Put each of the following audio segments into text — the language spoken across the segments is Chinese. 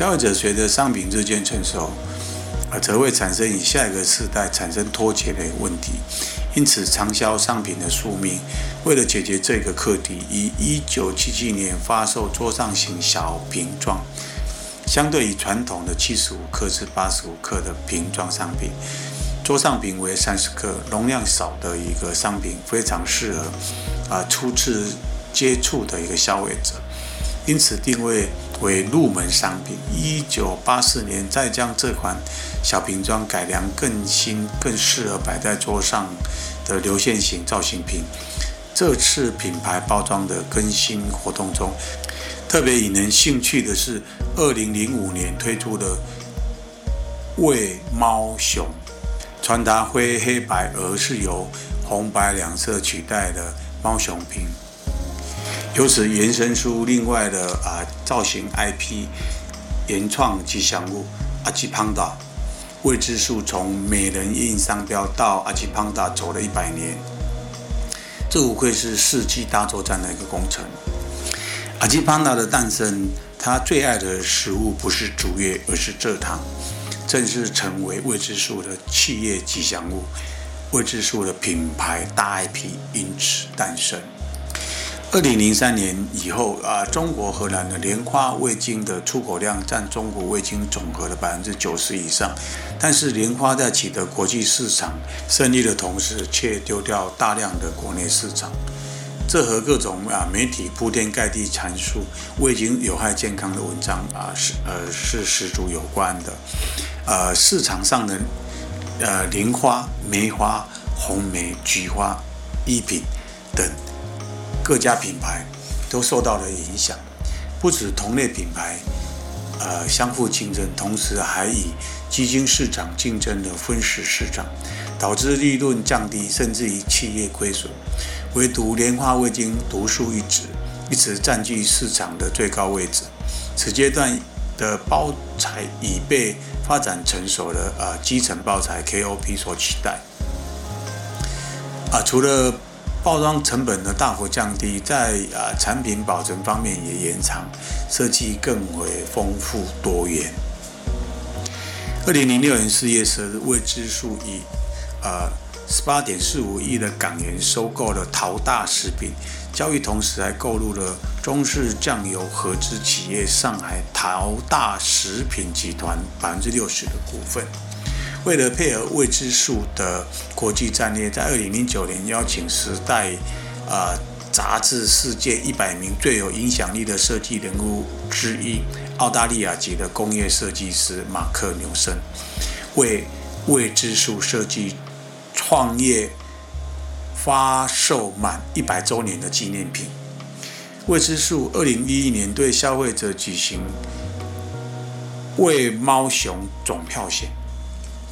消费者随着商品日渐成熟，啊，则会产生与下一个世代产生脱节的问题。因此，畅销商品的宿命，为了解决这个课题，于一九七七年发售桌上型小瓶装。相对于传统的七十五克至八十五克的瓶装商品，桌上瓶为三十克，容量少的一个商品，非常适合啊初次接触的一个消费者，因此定位为入门商品。一九八四年再将这款小瓶装改良更新，更适合摆在桌上的流线型造型瓶。这次品牌包装的更新活动中。特别引人兴趣的是，二零零五年推出的喂猫熊，传达灰黑白，而是由红白两色取代的猫熊瓶，由此延伸出另外的啊造型 IP，原创吉祥物阿基胖达，未知数从美人印商标到阿基胖达走了一百年，这无愧是世纪大作战的一个工程。阿基潘达的诞生，他最爱的食物不是竹叶，而是蔗糖，正式成为未知数的企业吉祥物，未知数的品牌大 IP 因此诞生。二零零三年以后，啊，中国荷兰的莲花味精的出口量占中国味精总和的百分之九十以上，但是莲花在取得国际市场胜利的同时，却丢掉大量的国内市场。这和各种啊媒体铺天盖地阐述味精有害健康的文章啊是呃是十足有关的，呃市场上的呃莲花、梅花、红梅、菊花、一品等各家品牌都受到了影响，不止同类品牌呃相互竞争，同时还以基金市场竞争的分食市场，导致利润降低，甚至于企业亏损。唯独莲花味精独树一帜，一直占据市场的最高位置。此阶段的包材已被发展成熟的呃基层包材 KOP 所取代。啊，除了包装成本的大幅降低，在啊产品保存方面也延长，设计更为丰富多元。二零零六年四月十日，未知数以呃。十八点四五亿的港元收购了陶大食品，交易同时还购入了中式酱油合资企业上海陶大食品集团百分之六十的股份。为了配合未知数的国际战略，在二零零九年邀请《时代》啊杂志世界一百名最有影响力的设计人物之一，澳大利亚籍的工业设计师马克纽森，为未知数设计。创业发售满一百周年的纪念品，未知数二零一一年对消费者举行为猫熊总票选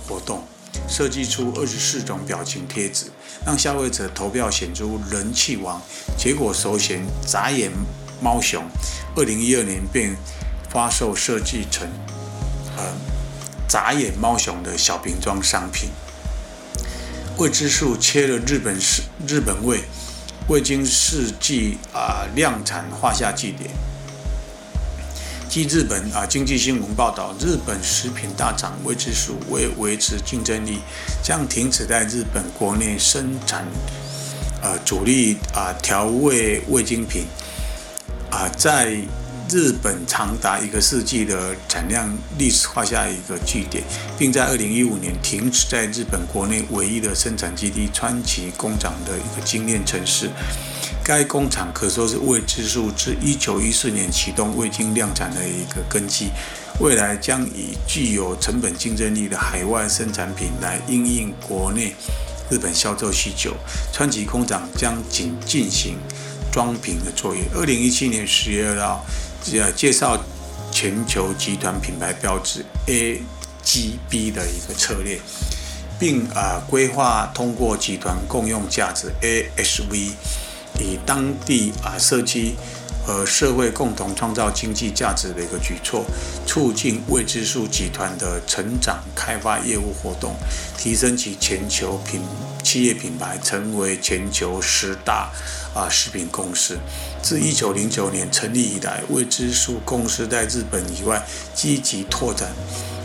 活动，设计出二十四种表情贴纸，让消费者投票选出人气王。结果首选眨眼猫熊，二零一二年便发售设计成呃眨眼猫熊的小瓶装商品。未知数切了日本式日本味，未经世纪啊量产画下句点。据日本啊经济新闻报道，日本食品大厂未知数为维持竞争力，将停止在日本国内生产呃主力啊调味味精品啊在。日本长达一个世纪的产量历史画下一个句点，并在二零一五年停止在日本国内唯一的生产基地川崎工厂的一个精炼城市。该工厂可说是未知数自一九一四年启动未经量产的一个根基，未来将以具有成本竞争力的海外生产品来应应国内日本销售需求。川崎工厂将仅进行装瓶的作业。二零一七年十月二号。介介绍全球集团品牌标志 AGB 的一个策略，并啊规划通过集团共用价值 ASV，以当地啊社区和社会共同创造经济价值的一个举措，促进未知数集团的成长、开发业务活动，提升其全球品企业品牌，成为全球十大啊食品公司。自一九零九年成立以来，未知数公司在日本以外积极拓展。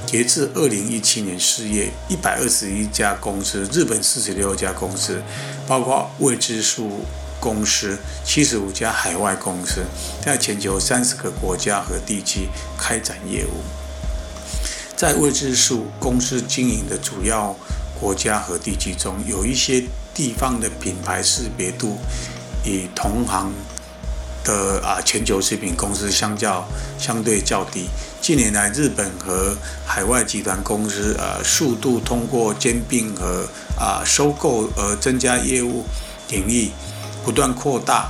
截至二零一七年四月，一百二十一家公司，日本四十六家公司，包括未知数公司七十五家海外公司，在全球三十个国家和地区开展业务。在未知数公司经营的主要国家和地区中，有一些地方的品牌识别度与同行。的啊，全球食品公司相较相对较低。近年来，日本和海外集团公司呃，速度通过兼并和啊收购而增加业务领域，不断扩大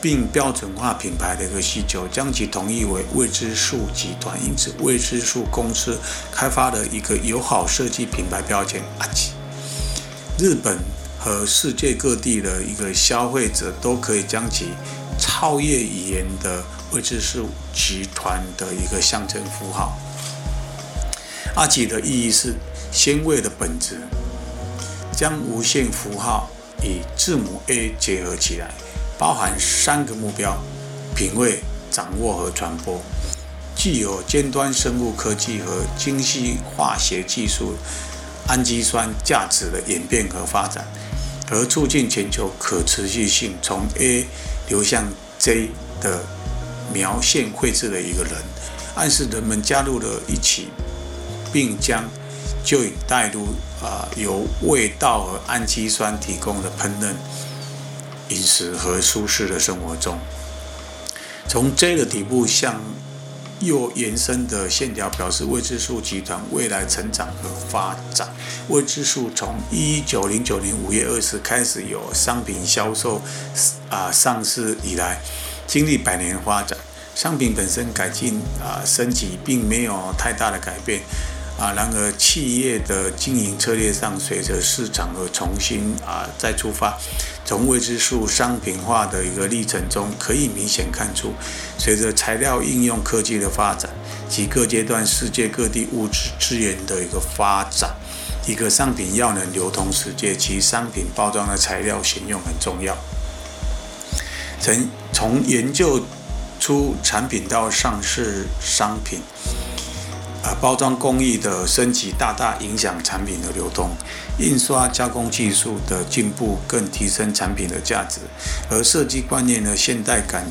并标准化品牌的一个需求，将其统一为未知数集团。因此，未知数公司开发了一个友好设计品牌标签阿吉。日本和世界各地的一个消费者都可以将其。超越语言的未知数集团的一个象征符号。阿吉的意义是鲜味的本质，将无限符号与字母 A 结合起来，包含三个目标：品味、掌握和传播。具有尖端生物科技和精细化学技术氨基酸价值的演变和发展，和促进全球可持续性从 A。流向 J 的描线绘制的一个人，暗示人们加入了一起，并将就已带入啊由味道和氨基酸提供的烹饪饮食和舒适的生活中。从 J 的底部向右延伸的线条表示未知数集团未来成长和发展。未知数从一九零九年五月二十开始有商品销售啊上市以来，经历百年发展，商品本身改进啊升级并没有太大的改变啊。然而企业的经营策略上，随着市场而重新啊再出发。从未知数商品化的一个历程中，可以明显看出，随着材料应用科技的发展及各阶段世界各地物质资源的一个发展，一个商品要能流通世界，其商品包装的材料选用很重要。从从研究出产品到上市商品。啊，包装工艺的升级大大影响产品的流通，印刷加工技术的进步更提升产品的价值，而设计观念的现代感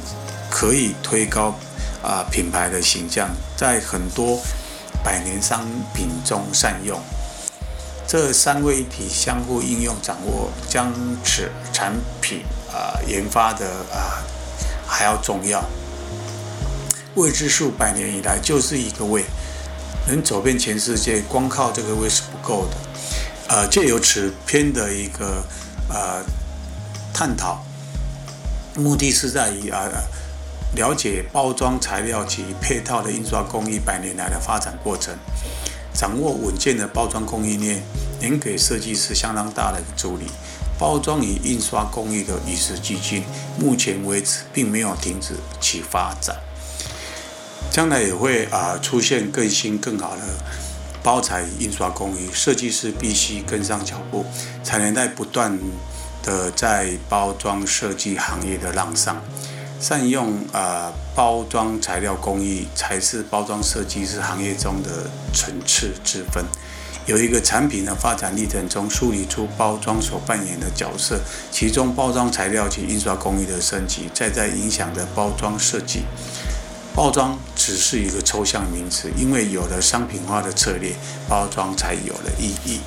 可以推高啊品牌的形象，在很多百年商品中善用。这三位一体相互应用掌握，将此产品啊研发的啊还要重要。未知数百年以来就是一个胃。能走遍全世界，光靠这个位是不够的。呃，借由此篇的一个呃探讨，目的是在于啊了解包装材料及配套的印刷工艺百年来的发展过程，掌握稳健的包装供应链，能给设计师相当大的一个助力。包装与印刷工艺的与时俱进，目前为止并没有停止其发展。将来也会啊出现更新更好的包材印刷工艺，设计师必须跟上脚步，才能在不断的在包装设计行业的浪上，善用啊包装材料工艺，才是包装设计师行业中的层次之分。有一个产品的发展历程中，梳理出包装所扮演的角色，其中包装材料及印刷工艺的升级，再在影响的包装设计。包装只是一个抽象名词，因为有了商品化的策略，包装才有了意义。